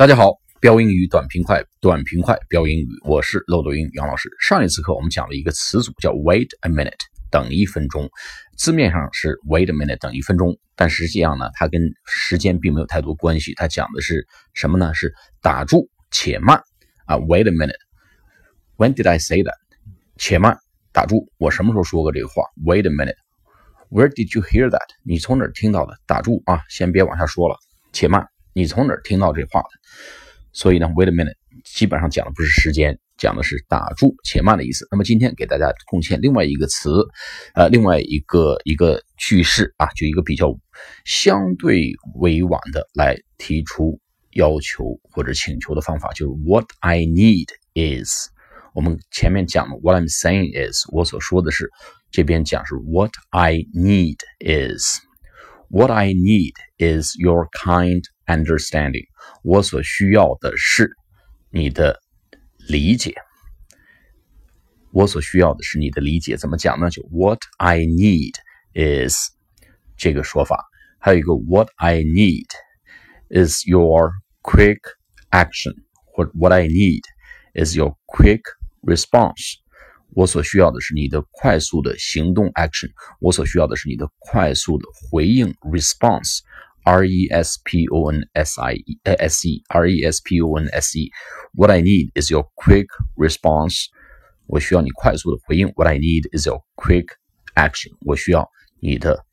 大家好，标英语短平快，短平快标英语，我是漏斗英语杨老师。上一次课我们讲了一个词组叫 wait a minute，等一分钟。字面上是 wait a minute 等一分钟，但实际上呢，它跟时间并没有太多关系。它讲的是什么呢？是打住，且慢啊。Wait a minute. When did I say that? 且慢，打住，我什么时候说过这个话？Wait a minute. Where did you hear that? 你从哪儿听到的？打住啊，先别往下说了，且慢。你从哪儿听到这话的？所以呢，wait a minute，基本上讲的不是时间，讲的是打住且慢的意思。那么今天给大家贡献另外一个词，呃，另外一个一个句式啊，就一个比较相对委婉的来提出要求或者请求的方法，就是 what I need is。我们前面讲的 what I'm saying is，我所说的是，这边讲是 what I need is。What I need is your kind understanding。我所需要的是你的理解。我所需要的是你的理解，怎么讲呢？就 What I need is 这个说法，还有一个 What I need is your quick action，或 What I need is your quick response。 我所需要的是你的快速的行动 action，我所需要的是你的快速的回应 response，r e s p o n s i e s e r e s p o n s e。What I need is your quick response。我需要你快速的回应。What I need is your quick action。我需要你的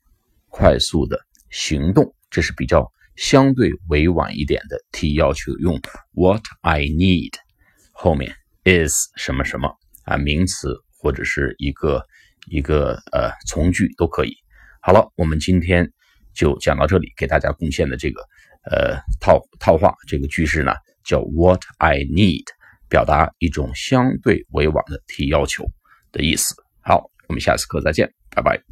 快速的行动。这是比较相对委婉一点的提要求，用 What I need 后面 is 什么什么。 啊，名词或者是一个一个呃从句都可以。好了，我们今天就讲到这里，给大家贡献的这个呃套套话这个句式呢，叫 What I need，表达一种相对委婉的提要求的意思。好，我们下次课再见，拜拜。